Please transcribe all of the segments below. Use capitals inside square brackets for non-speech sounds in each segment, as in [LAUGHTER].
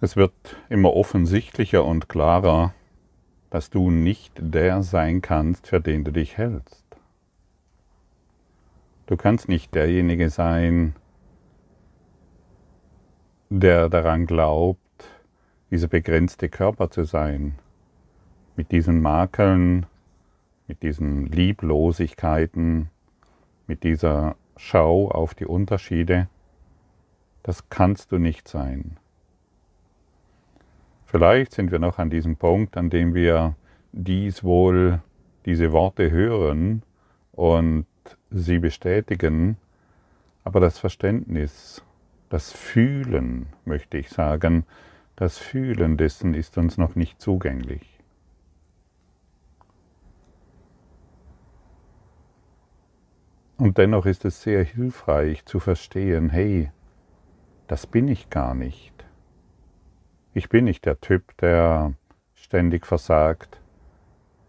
Es wird immer offensichtlicher und klarer, dass du nicht der sein kannst, für den du dich hältst. Du kannst nicht derjenige sein, der daran glaubt, dieser begrenzte Körper zu sein, mit diesen Makeln, mit diesen Lieblosigkeiten, mit dieser Schau auf die Unterschiede, das kannst du nicht sein. Vielleicht sind wir noch an diesem Punkt, an dem wir dies wohl, diese Worte hören und sie bestätigen, aber das Verständnis, das Fühlen, möchte ich sagen, das Fühlen dessen ist uns noch nicht zugänglich. Und dennoch ist es sehr hilfreich zu verstehen, hey, das bin ich gar nicht. Ich bin nicht der Typ, der ständig versagt.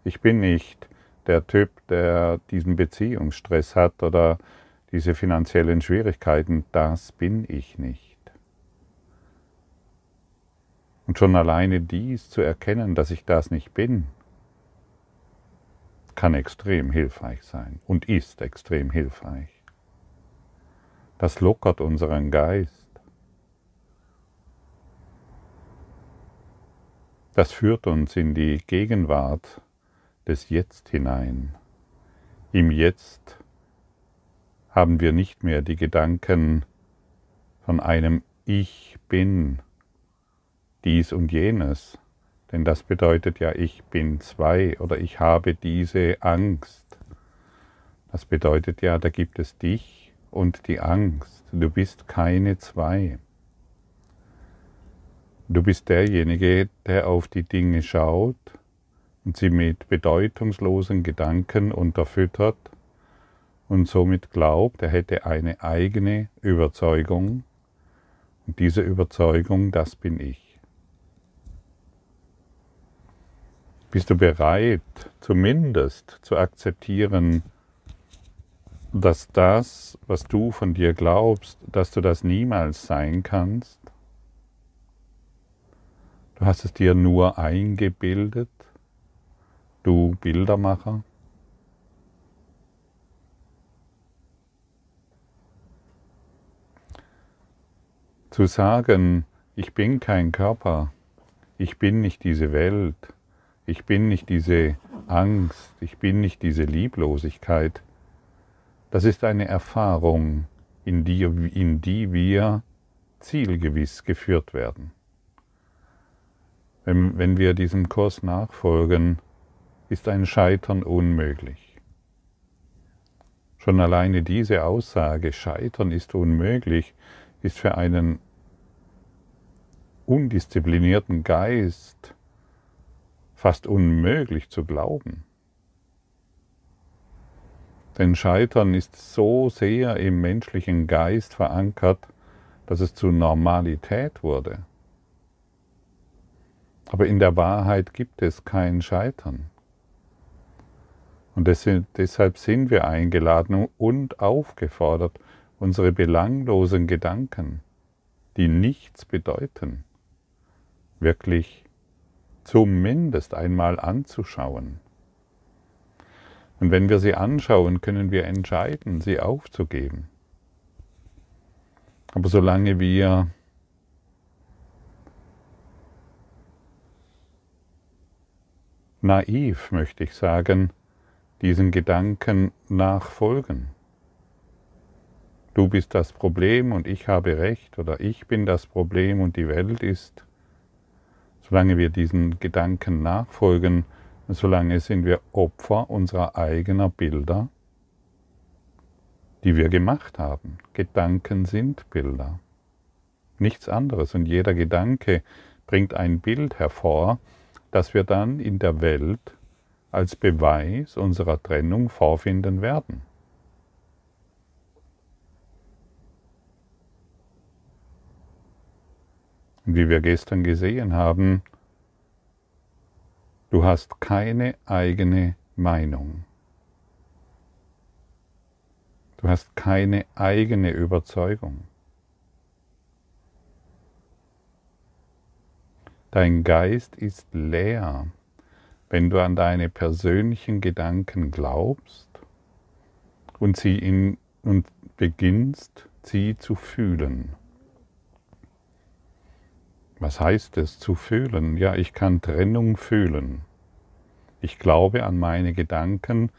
Ich bin nicht der Typ, der diesen Beziehungsstress hat oder diese finanziellen Schwierigkeiten. Das bin ich nicht. Und schon alleine dies zu erkennen, dass ich das nicht bin, kann extrem hilfreich sein und ist extrem hilfreich. Das lockert unseren Geist. Das führt uns in die Gegenwart des Jetzt hinein. Im Jetzt haben wir nicht mehr die Gedanken von einem Ich bin dies und jenes, denn das bedeutet ja, ich bin zwei oder ich habe diese Angst. Das bedeutet ja, da gibt es dich und die Angst. Du bist keine zwei. Du bist derjenige, der auf die Dinge schaut und sie mit bedeutungslosen Gedanken unterfüttert und somit glaubt, er hätte eine eigene Überzeugung. Und diese Überzeugung, das bin ich. Bist du bereit, zumindest zu akzeptieren, dass das, was du von dir glaubst, dass du das niemals sein kannst? Du hast es dir nur eingebildet, du Bildermacher. Zu sagen, ich bin kein Körper, ich bin nicht diese Welt, ich bin nicht diese Angst, ich bin nicht diese Lieblosigkeit. Das ist eine Erfahrung, in die, in die wir zielgewiss geführt werden. Wenn, wenn wir diesem Kurs nachfolgen, ist ein Scheitern unmöglich. Schon alleine diese Aussage, Scheitern ist unmöglich, ist für einen undisziplinierten Geist fast unmöglich zu glauben. Denn Scheitern ist so sehr im menschlichen Geist verankert, dass es zur Normalität wurde. Aber in der Wahrheit gibt es kein Scheitern. Und deshalb sind wir eingeladen und aufgefordert, unsere belanglosen Gedanken, die nichts bedeuten, wirklich zumindest einmal anzuschauen. Und wenn wir sie anschauen, können wir entscheiden, sie aufzugeben. Aber solange wir naiv, möchte ich sagen, diesen Gedanken nachfolgen. Du bist das Problem und ich habe recht oder ich bin das Problem und die Welt ist Solange wir diesen Gedanken nachfolgen, solange sind wir Opfer unserer eigenen Bilder, die wir gemacht haben. Gedanken sind Bilder. Nichts anderes. Und jeder Gedanke bringt ein Bild hervor, das wir dann in der Welt als Beweis unserer Trennung vorfinden werden. Und wie wir gestern gesehen haben, du hast keine eigene Meinung. Du hast keine eigene Überzeugung. Dein Geist ist leer, wenn du an deine persönlichen Gedanken glaubst und sie in, und beginnst, sie zu fühlen. Was heißt es zu fühlen? Ja, ich kann Trennung fühlen. Ich glaube an meine Gedanken,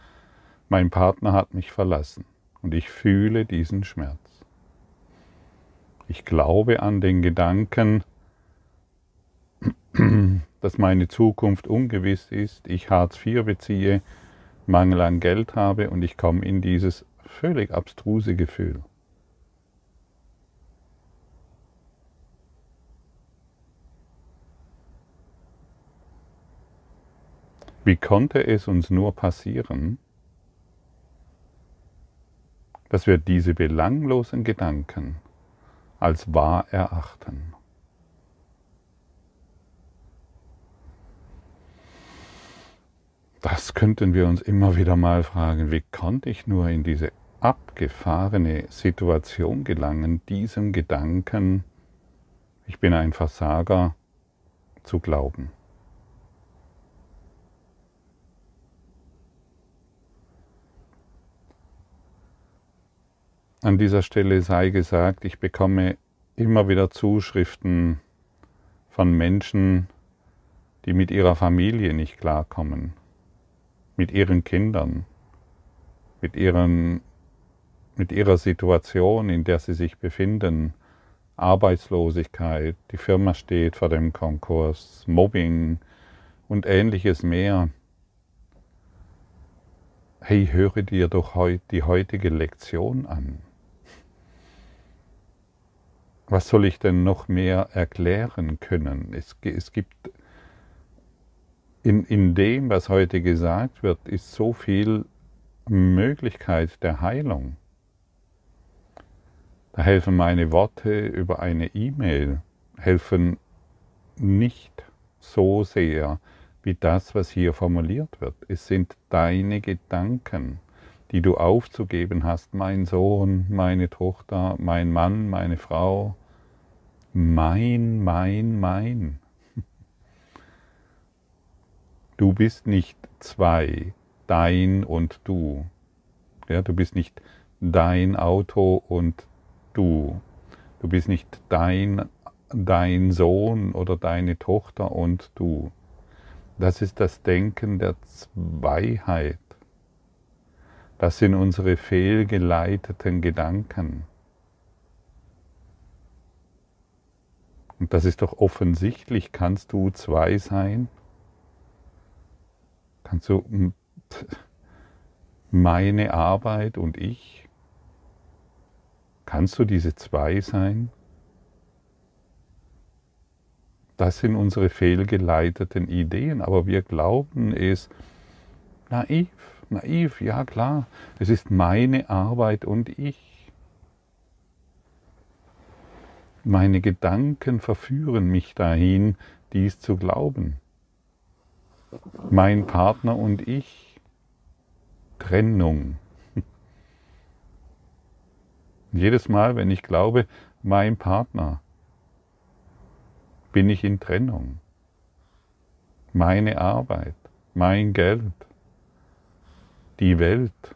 mein Partner hat mich verlassen und ich fühle diesen Schmerz. Ich glaube an den Gedanken, [CLEARS THROAT] dass meine Zukunft ungewiss ist, ich Hartz IV beziehe, Mangel an Geld habe und ich komme in dieses völlig abstruse Gefühl. Wie konnte es uns nur passieren, dass wir diese belanglosen Gedanken als wahr erachten? Das könnten wir uns immer wieder mal fragen, wie konnte ich nur in diese abgefahrene Situation gelangen, diesem Gedanken, ich bin ein Versager, zu glauben. An dieser Stelle sei gesagt, ich bekomme immer wieder Zuschriften von Menschen, die mit ihrer Familie nicht klarkommen, mit ihren Kindern, mit, ihren, mit ihrer Situation, in der sie sich befinden, Arbeitslosigkeit, die Firma steht vor dem Konkurs, Mobbing und ähnliches mehr. Hey, höre dir doch die heutige Lektion an was soll ich denn noch mehr erklären können? Es, es gibt in, in dem, was heute gesagt wird, ist so viel Möglichkeit der Heilung. Da helfen meine Worte über eine E-Mail, helfen nicht so sehr wie das, was hier formuliert wird. Es sind deine Gedanken, die du aufzugeben hast, mein Sohn, meine Tochter, mein Mann, meine Frau, mein, mein, mein. Du bist nicht zwei, dein und du. Ja, du bist nicht dein Auto und du. Du bist nicht dein, dein Sohn oder deine Tochter und du. Das ist das Denken der Zweiheit. Das sind unsere fehlgeleiteten Gedanken. Und das ist doch offensichtlich, kannst du zwei sein? Kannst du meine Arbeit und ich? Kannst du diese zwei sein? Das sind unsere fehlgeleiteten Ideen, aber wir glauben es naiv naiv, ja klar, es ist meine Arbeit und ich. Meine Gedanken verführen mich dahin, dies zu glauben. Mein Partner und ich. Trennung. [LAUGHS] Jedes Mal, wenn ich glaube, mein Partner, bin ich in Trennung. Meine Arbeit, mein Geld, die Welt,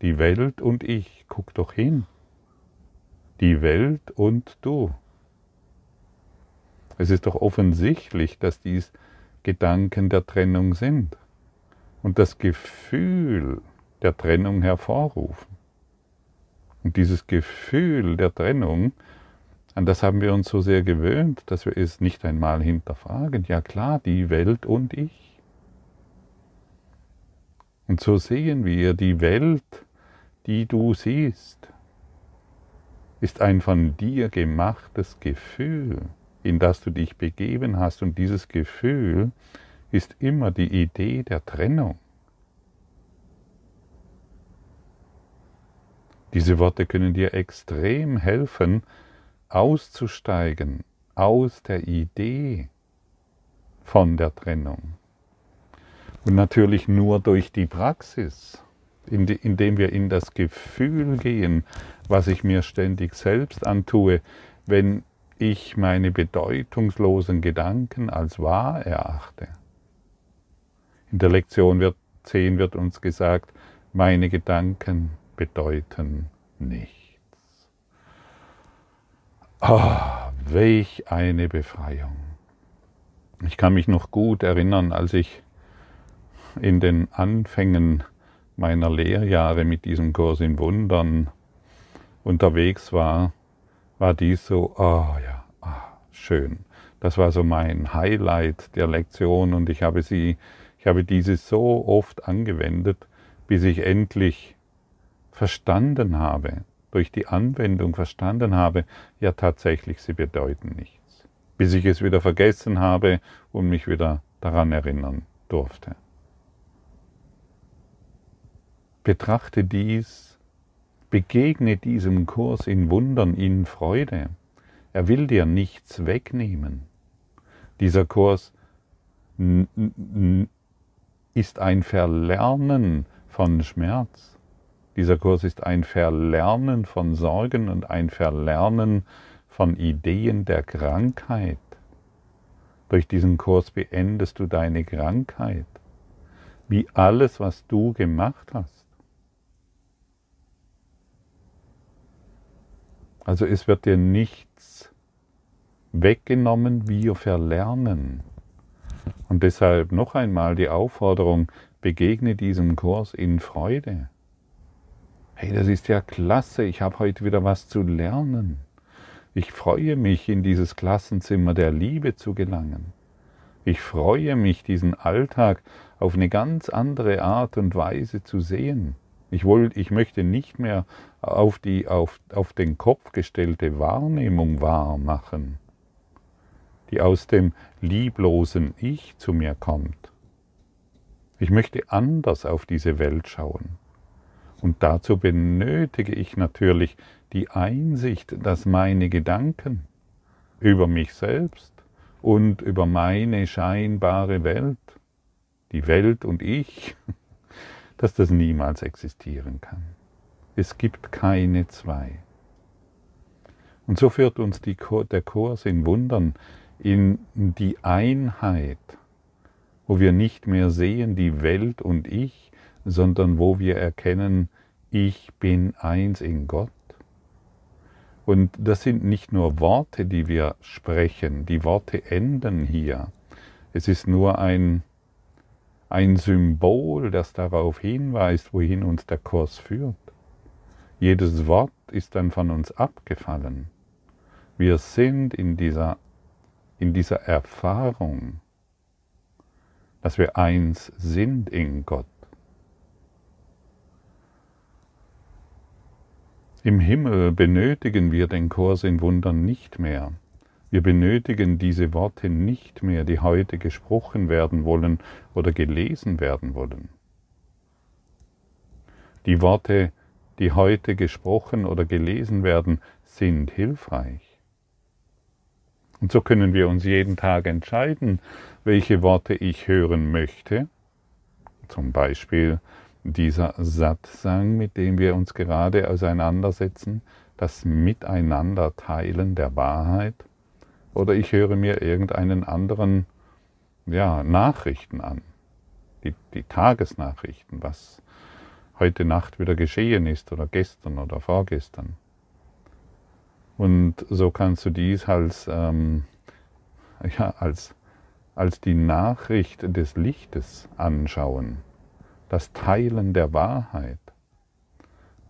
die Welt und ich, guck doch hin. Die Welt und du. Es ist doch offensichtlich, dass dies Gedanken der Trennung sind und das Gefühl der Trennung hervorrufen. Und dieses Gefühl der Trennung, an das haben wir uns so sehr gewöhnt, dass wir es nicht einmal hinterfragen. Ja klar, die Welt und ich. Und so sehen wir, die Welt, die du siehst, ist ein von dir gemachtes Gefühl, in das du dich begeben hast. Und dieses Gefühl ist immer die Idee der Trennung. Diese Worte können dir extrem helfen, auszusteigen aus der Idee von der Trennung. Und natürlich nur durch die Praxis, indem wir in das Gefühl gehen, was ich mir ständig selbst antue, wenn ich meine bedeutungslosen Gedanken als wahr erachte. In der Lektion wird 10 wird uns gesagt, meine Gedanken bedeuten nichts. Ah, welch eine Befreiung. Ich kann mich noch gut erinnern, als ich in den Anfängen meiner Lehrjahre mit diesem Kurs in Wundern unterwegs war, war dies so, oh ja, oh, schön. Das war so mein Highlight der Lektion und ich habe sie, ich habe diese so oft angewendet, bis ich endlich verstanden habe, durch die Anwendung verstanden habe, ja tatsächlich, sie bedeuten nichts. Bis ich es wieder vergessen habe und mich wieder daran erinnern durfte. Betrachte dies, begegne diesem Kurs in Wundern, in Freude. Er will dir nichts wegnehmen. Dieser Kurs ist ein Verlernen von Schmerz. Dieser Kurs ist ein Verlernen von Sorgen und ein Verlernen von Ideen der Krankheit. Durch diesen Kurs beendest du deine Krankheit, wie alles, was du gemacht hast. Also es wird dir nichts weggenommen, wir verlernen. Und deshalb noch einmal die Aufforderung, begegne diesem Kurs in Freude. Hey, das ist ja klasse, ich habe heute wieder was zu lernen. Ich freue mich, in dieses Klassenzimmer der Liebe zu gelangen. Ich freue mich, diesen Alltag auf eine ganz andere Art und Weise zu sehen. Ich, wollte, ich möchte nicht mehr auf die auf, auf den Kopf gestellte Wahrnehmung wahr machen, die aus dem lieblosen Ich zu mir kommt. Ich möchte anders auf diese Welt schauen. Und dazu benötige ich natürlich die Einsicht, dass meine Gedanken über mich selbst und über meine scheinbare Welt, die Welt und ich, [LAUGHS] dass das niemals existieren kann. Es gibt keine zwei. Und so führt uns die, der Kurs in Wundern in die Einheit wo wir nicht mehr sehen die Welt und ich, sondern wo wir erkennen, ich bin eins in Gott. Und das sind nicht nur Worte, die wir sprechen, die Worte enden hier. Es ist nur ein, ein Symbol, das darauf hinweist, wohin uns der Kurs führt. Jedes Wort ist dann von uns abgefallen. Wir sind in dieser, in dieser Erfahrung, dass wir eins sind in Gott. Im Himmel benötigen wir den Kurs in Wundern nicht mehr. Wir benötigen diese Worte nicht mehr, die heute gesprochen werden wollen oder gelesen werden wollen. Die Worte, die heute gesprochen oder gelesen werden, sind hilfreich. Und so können wir uns jeden Tag entscheiden, welche Worte ich hören möchte. Zum Beispiel dieser Satsang, mit dem wir uns gerade auseinandersetzen, das Miteinander teilen der Wahrheit. Oder ich höre mir irgendeinen anderen ja, Nachrichten an, die, die Tagesnachrichten, was heute Nacht wieder geschehen ist oder gestern oder vorgestern. Und so kannst du dies als, ähm, ja, als, als die Nachricht des Lichtes anschauen, das Teilen der Wahrheit.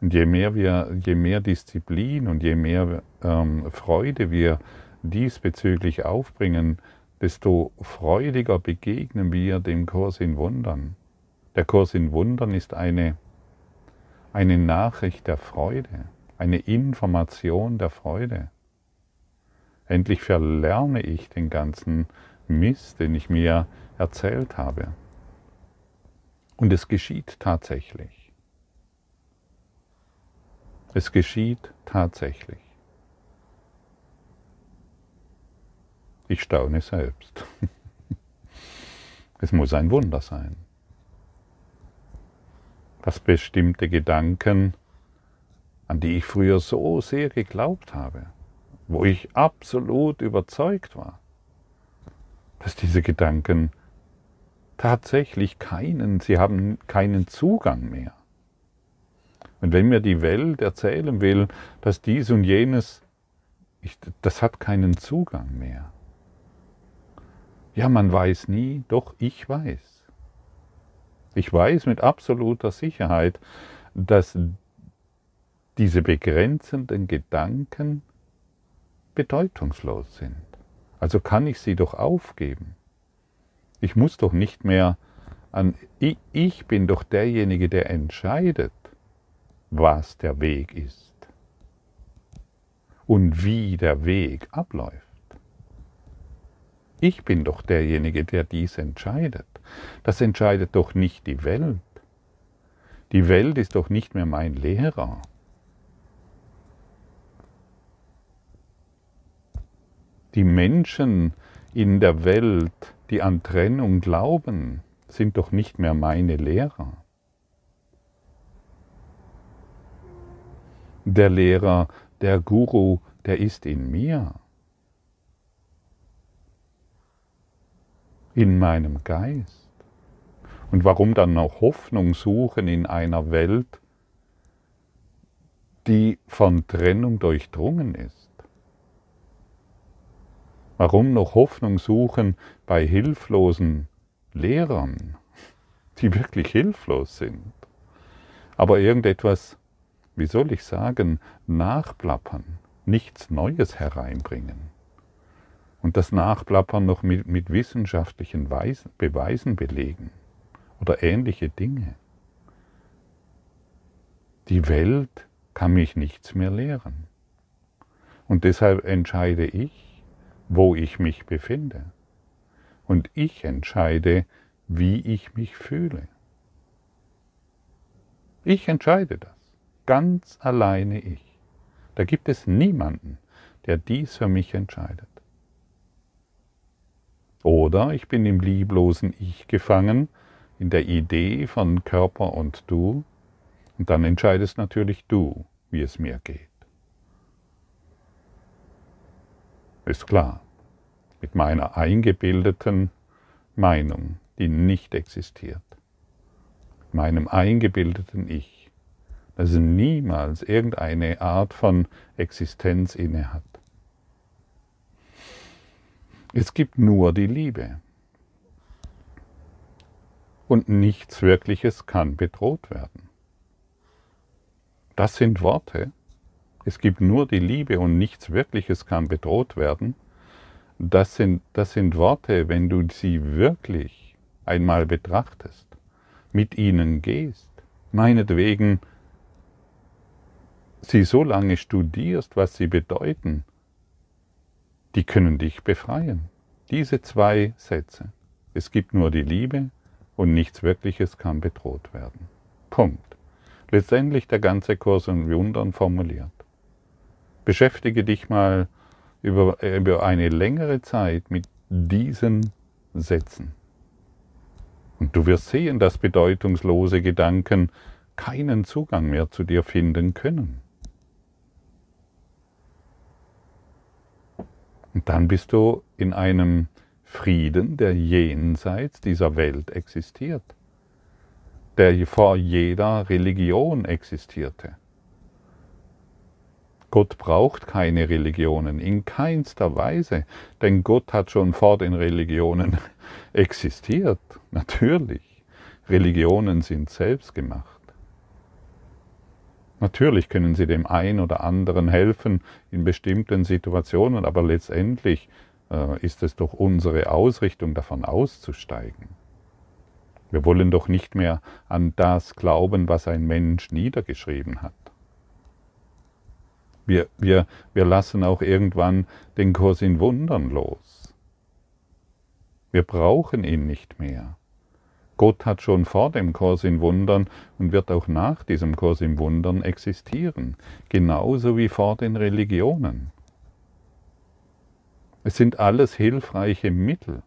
Und je mehr, wir, je mehr Disziplin und je mehr ähm, Freude wir diesbezüglich aufbringen, desto freudiger begegnen wir dem Kurs in Wundern. Der Kurs in Wundern ist eine, eine Nachricht der Freude eine Information der Freude. Endlich verlerne ich den ganzen Mist, den ich mir erzählt habe. Und es geschieht tatsächlich. Es geschieht tatsächlich. Ich staune selbst. Es muss ein Wunder sein, dass bestimmte Gedanken an die ich früher so sehr geglaubt habe, wo ich absolut überzeugt war, dass diese Gedanken tatsächlich keinen, sie haben keinen Zugang mehr. Und wenn mir die Welt erzählen will, dass dies und jenes, ich, das hat keinen Zugang mehr. Ja, man weiß nie, doch ich weiß. Ich weiß mit absoluter Sicherheit, dass diese begrenzenden Gedanken bedeutungslos sind. Also kann ich sie doch aufgeben. Ich muss doch nicht mehr an, ich, ich bin doch derjenige, der entscheidet, was der Weg ist und wie der Weg abläuft. Ich bin doch derjenige, der dies entscheidet. Das entscheidet doch nicht die Welt. Die Welt ist doch nicht mehr mein Lehrer. Die Menschen in der Welt, die an Trennung glauben, sind doch nicht mehr meine Lehrer. Der Lehrer, der Guru, der ist in mir, in meinem Geist. Und warum dann noch Hoffnung suchen in einer Welt, die von Trennung durchdrungen ist? Warum noch Hoffnung suchen bei hilflosen Lehrern, die wirklich hilflos sind, aber irgendetwas, wie soll ich sagen, nachplappern, nichts Neues hereinbringen? Und das Nachplappern noch mit, mit wissenschaftlichen Weisen, Beweisen belegen oder ähnliche Dinge. Die Welt kann mich nichts mehr lehren. Und deshalb entscheide ich, wo ich mich befinde. Und ich entscheide, wie ich mich fühle. Ich entscheide das. Ganz alleine ich. Da gibt es niemanden, der dies für mich entscheidet. Oder ich bin im lieblosen Ich gefangen, in der Idee von Körper und Du, und dann entscheidest natürlich du, wie es mir geht. Ist klar. Mit meiner eingebildeten Meinung, die nicht existiert. Meinem eingebildeten Ich, das niemals irgendeine Art von Existenz innehat. Es gibt nur die Liebe. Und nichts Wirkliches kann bedroht werden. Das sind Worte, es gibt nur die Liebe und nichts Wirkliches kann bedroht werden, das sind, das sind Worte, wenn du sie wirklich einmal betrachtest, mit ihnen gehst, meinetwegen sie so lange studierst, was sie bedeuten, die können dich befreien. Diese zwei Sätze. Es gibt nur die Liebe und nichts Wirkliches kann bedroht werden. Punkt. Letztendlich der ganze Kurs in Wundern formuliert. Beschäftige dich mal über, über eine längere Zeit mit diesen Sätzen. Und du wirst sehen, dass bedeutungslose Gedanken keinen Zugang mehr zu dir finden können. Und dann bist du in einem Frieden, der jenseits dieser Welt existiert, der vor jeder Religion existierte. Gott braucht keine Religionen, in keinster Weise, denn Gott hat schon vor den Religionen [LAUGHS] existiert, natürlich. Religionen sind selbst gemacht. Natürlich können sie dem einen oder anderen helfen in bestimmten Situationen, aber letztendlich äh, ist es doch unsere Ausrichtung, davon auszusteigen. Wir wollen doch nicht mehr an das glauben, was ein Mensch niedergeschrieben hat. Wir, wir, wir lassen auch irgendwann den Kurs in Wundern los. Wir brauchen ihn nicht mehr. Gott hat schon vor dem Kurs in Wundern und wird auch nach diesem Kurs in Wundern existieren, genauso wie vor den Religionen. Es sind alles hilfreiche Mittel.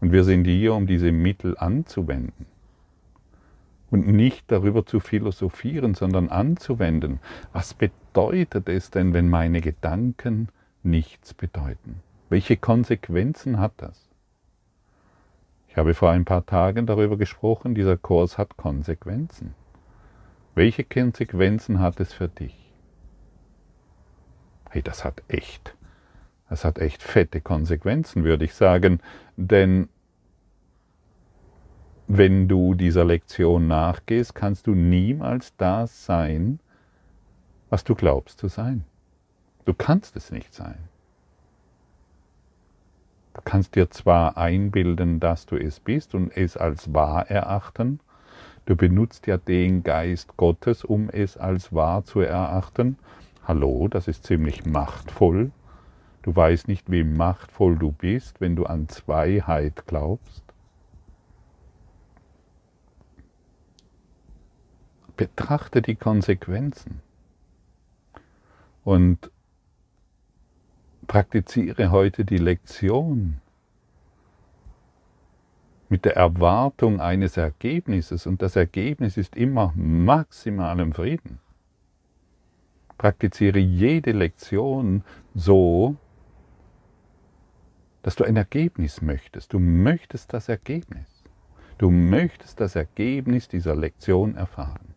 Und wir sind hier, um diese Mittel anzuwenden. Und nicht darüber zu philosophieren, sondern anzuwenden. Was bedeutet es denn, wenn meine Gedanken nichts bedeuten? Welche Konsequenzen hat das? Ich habe vor ein paar Tagen darüber gesprochen, dieser Kurs hat Konsequenzen. Welche Konsequenzen hat es für dich? Hey, das hat echt, das hat echt fette Konsequenzen, würde ich sagen, denn wenn du dieser Lektion nachgehst, kannst du niemals das sein, was du glaubst zu sein. Du kannst es nicht sein. Kannst dir zwar einbilden, dass du es bist und es als wahr erachten, du benutzt ja den Geist Gottes, um es als wahr zu erachten. Hallo, das ist ziemlich machtvoll. Du weißt nicht, wie machtvoll du bist, wenn du an Zweiheit glaubst. betrachte die Konsequenzen und praktiziere heute die Lektion mit der Erwartung eines Ergebnisses und das Ergebnis ist immer maximalem Frieden. Praktiziere jede Lektion so, dass du ein Ergebnis möchtest. Du möchtest das Ergebnis. Du möchtest das Ergebnis dieser Lektion erfahren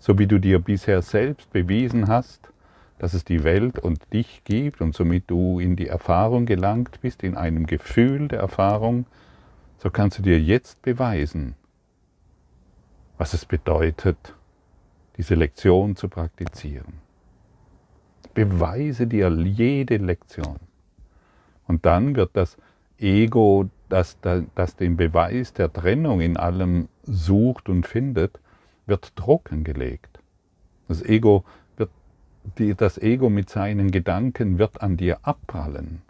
so wie du dir bisher selbst bewiesen hast, dass es die Welt und dich gibt und somit du in die Erfahrung gelangt bist, in einem Gefühl der Erfahrung, so kannst du dir jetzt beweisen, was es bedeutet, diese Lektion zu praktizieren. Beweise dir jede Lektion. Und dann wird das Ego, das, das den Beweis der Trennung in allem sucht und findet, wird trockengelegt. Das Ego, die, das Ego mit seinen Gedanken wird an dir abprallen,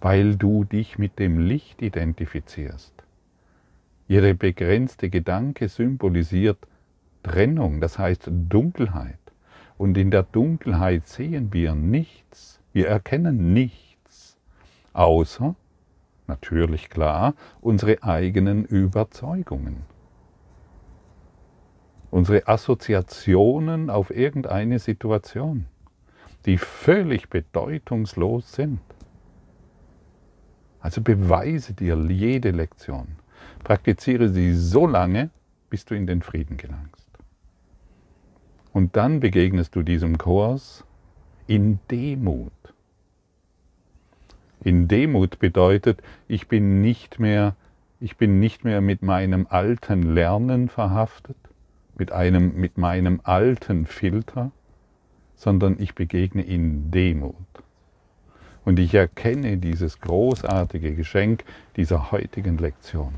weil du dich mit dem Licht identifizierst. Jeder begrenzte Gedanke symbolisiert Trennung, das heißt Dunkelheit. Und in der Dunkelheit sehen wir nichts, wir erkennen nichts, außer, natürlich klar, unsere eigenen Überzeugungen unsere Assoziationen auf irgendeine Situation, die völlig bedeutungslos sind. Also beweise dir jede Lektion. Praktiziere sie so lange, bis du in den Frieden gelangst. Und dann begegnest du diesem Kurs in Demut. In Demut bedeutet, ich bin nicht mehr, ich bin nicht mehr mit meinem alten Lernen verhaftet, mit, einem, mit meinem alten Filter, sondern ich begegne in Demut. Und ich erkenne dieses großartige Geschenk dieser heutigen Lektion.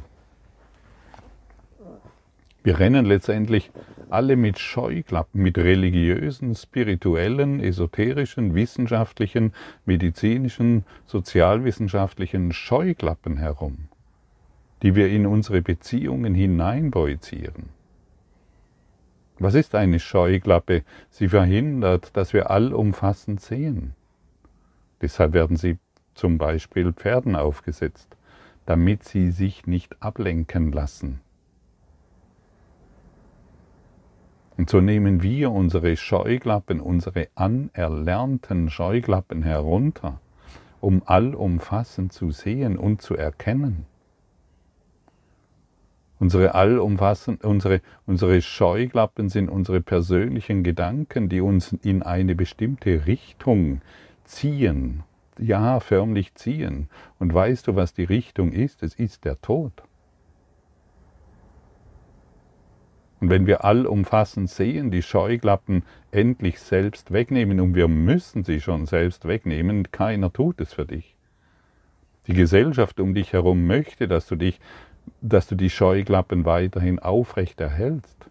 Wir rennen letztendlich alle mit Scheuklappen, mit religiösen, spirituellen, esoterischen, wissenschaftlichen, medizinischen, sozialwissenschaftlichen Scheuklappen herum, die wir in unsere Beziehungen hineinprojizieren. Was ist eine Scheuklappe? Sie verhindert, dass wir allumfassend sehen. Deshalb werden sie zum Beispiel Pferden aufgesetzt, damit sie sich nicht ablenken lassen. Und so nehmen wir unsere Scheuklappen, unsere anerlernten Scheuklappen herunter, um allumfassend zu sehen und zu erkennen. Unsere allumfassend, unsere, unsere Scheuklappen sind unsere persönlichen Gedanken, die uns in eine bestimmte Richtung ziehen. Ja, förmlich ziehen. Und weißt du, was die Richtung ist? Es ist der Tod. Und wenn wir allumfassend sehen, die Scheuklappen endlich selbst wegnehmen, und wir müssen sie schon selbst wegnehmen, keiner tut es für dich. Die Gesellschaft um dich herum möchte, dass du dich dass du die Scheuklappen weiterhin aufrecht erhältst,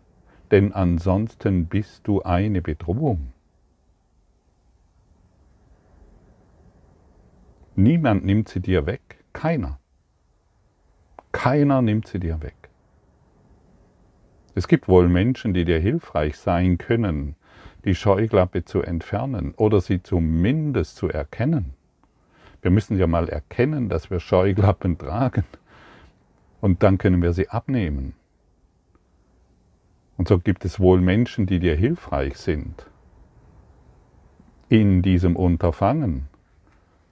denn ansonsten bist du eine Bedrohung. Niemand nimmt sie dir weg, keiner. Keiner nimmt sie dir weg. Es gibt wohl Menschen, die dir hilfreich sein können, die Scheuklappe zu entfernen oder sie zumindest zu erkennen. Wir müssen ja mal erkennen, dass wir Scheuklappen tragen und dann können wir sie abnehmen. Und so gibt es wohl Menschen, die dir hilfreich sind in diesem Unterfangen.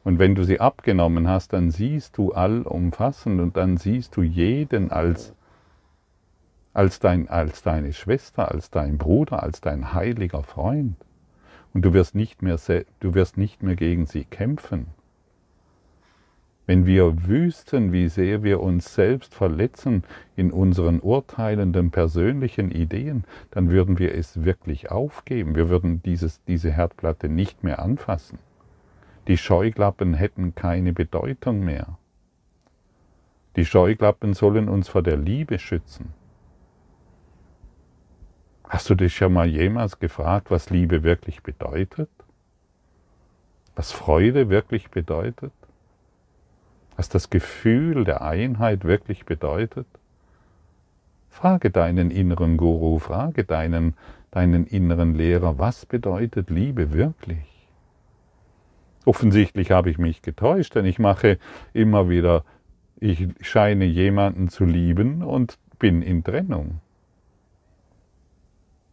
Und wenn du sie abgenommen hast, dann siehst du allumfassend und dann siehst du jeden als, als, dein, als deine Schwester, als dein Bruder, als dein heiliger Freund. Und du wirst nicht mehr, du wirst nicht mehr gegen sie kämpfen. Wenn wir wüssten, wie sehr wir uns selbst verletzen in unseren urteilenden persönlichen Ideen, dann würden wir es wirklich aufgeben. Wir würden dieses, diese Herdplatte nicht mehr anfassen. Die Scheuklappen hätten keine Bedeutung mehr. Die Scheuklappen sollen uns vor der Liebe schützen. Hast du dich schon mal jemals gefragt, was Liebe wirklich bedeutet? Was Freude wirklich bedeutet? Was das Gefühl der Einheit wirklich bedeutet? Frage deinen inneren Guru, frage deinen, deinen inneren Lehrer, was bedeutet Liebe wirklich? Offensichtlich habe ich mich getäuscht, denn ich mache immer wieder, ich scheine jemanden zu lieben und bin in Trennung.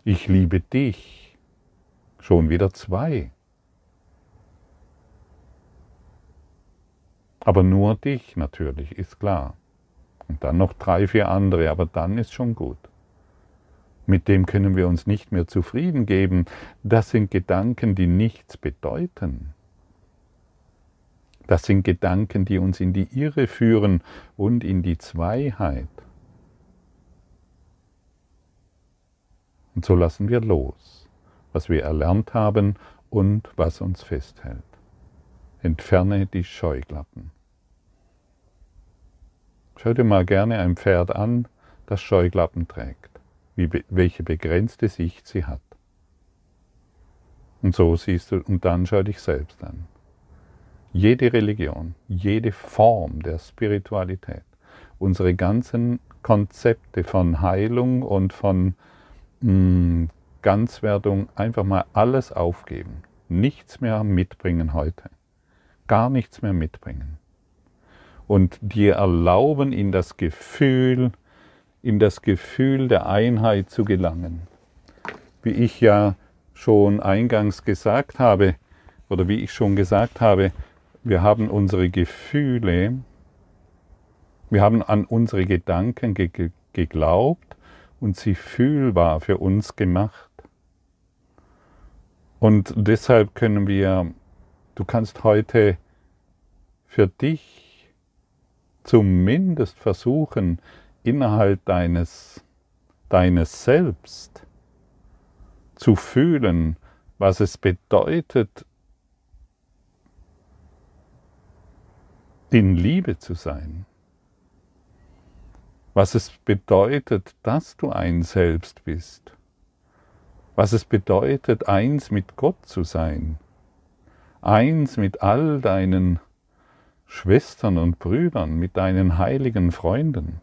Ich liebe dich. Schon wieder zwei. Aber nur dich natürlich, ist klar. Und dann noch drei, vier andere, aber dann ist schon gut. Mit dem können wir uns nicht mehr zufrieden geben. Das sind Gedanken, die nichts bedeuten. Das sind Gedanken, die uns in die Irre führen und in die Zweiheit. Und so lassen wir los, was wir erlernt haben und was uns festhält. Entferne die Scheuklappen. Schau dir mal gerne ein Pferd an, das Scheuklappen trägt, wie, welche begrenzte Sicht sie hat. Und so siehst du, und dann schau dich selbst an. Jede Religion, jede Form der Spiritualität, unsere ganzen Konzepte von Heilung und von mh, mm, Ganzwerdung, einfach mal alles aufgeben. Nichts mehr mitbringen heute gar nichts mehr mitbringen. Und dir erlauben, in das Gefühl, in das Gefühl der Einheit zu gelangen. Wie ich ja schon eingangs gesagt habe, oder wie ich schon gesagt habe, wir haben unsere Gefühle, wir haben an unsere Gedanken ge geglaubt und sie fühlbar für uns gemacht. Und deshalb können wir, du kannst heute für dich zumindest versuchen, innerhalb deines, deines Selbst zu fühlen, was es bedeutet, in Liebe zu sein. Was es bedeutet, dass du ein Selbst bist. Was es bedeutet, eins mit Gott zu sein. Eins mit all deinen Schwestern und Brüdern, mit deinen heiligen Freunden.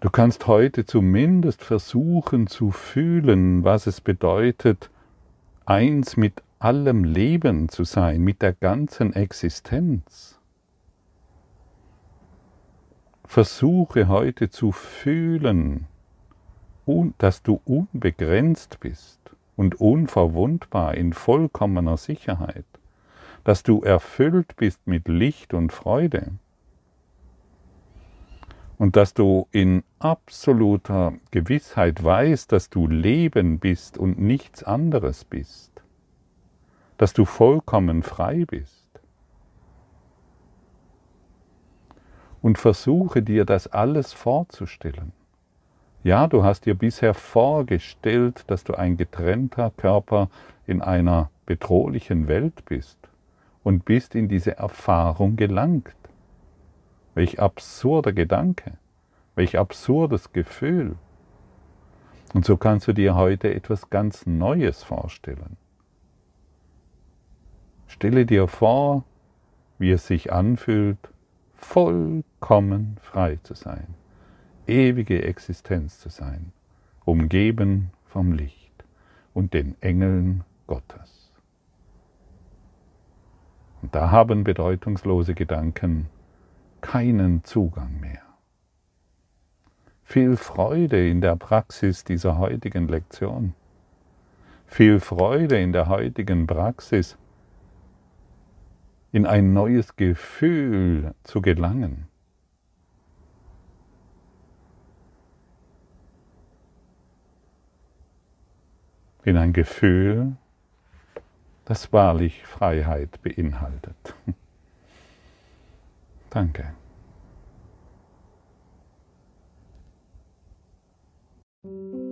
Du kannst heute zumindest versuchen zu fühlen, was es bedeutet, eins mit allem Leben zu sein, mit der ganzen Existenz. Versuche heute zu fühlen, dass du unbegrenzt bist und unverwundbar in vollkommener Sicherheit dass du erfüllt bist mit Licht und Freude und dass du in absoluter Gewissheit weißt, dass du Leben bist und nichts anderes bist, dass du vollkommen frei bist. Und versuche dir das alles vorzustellen. Ja, du hast dir bisher vorgestellt, dass du ein getrennter Körper in einer bedrohlichen Welt bist und bist in diese Erfahrung gelangt. Welch absurder Gedanke, welch absurdes Gefühl. Und so kannst du dir heute etwas ganz Neues vorstellen. Stelle dir vor, wie es sich anfühlt, vollkommen frei zu sein, ewige Existenz zu sein, umgeben vom Licht und den Engeln Gottes. Und da haben bedeutungslose Gedanken keinen Zugang mehr. Viel Freude in der Praxis dieser heutigen Lektion. Viel Freude in der heutigen Praxis, in ein neues Gefühl zu gelangen. In ein Gefühl, das wahrlich Freiheit beinhaltet. [LAUGHS] Danke. thank you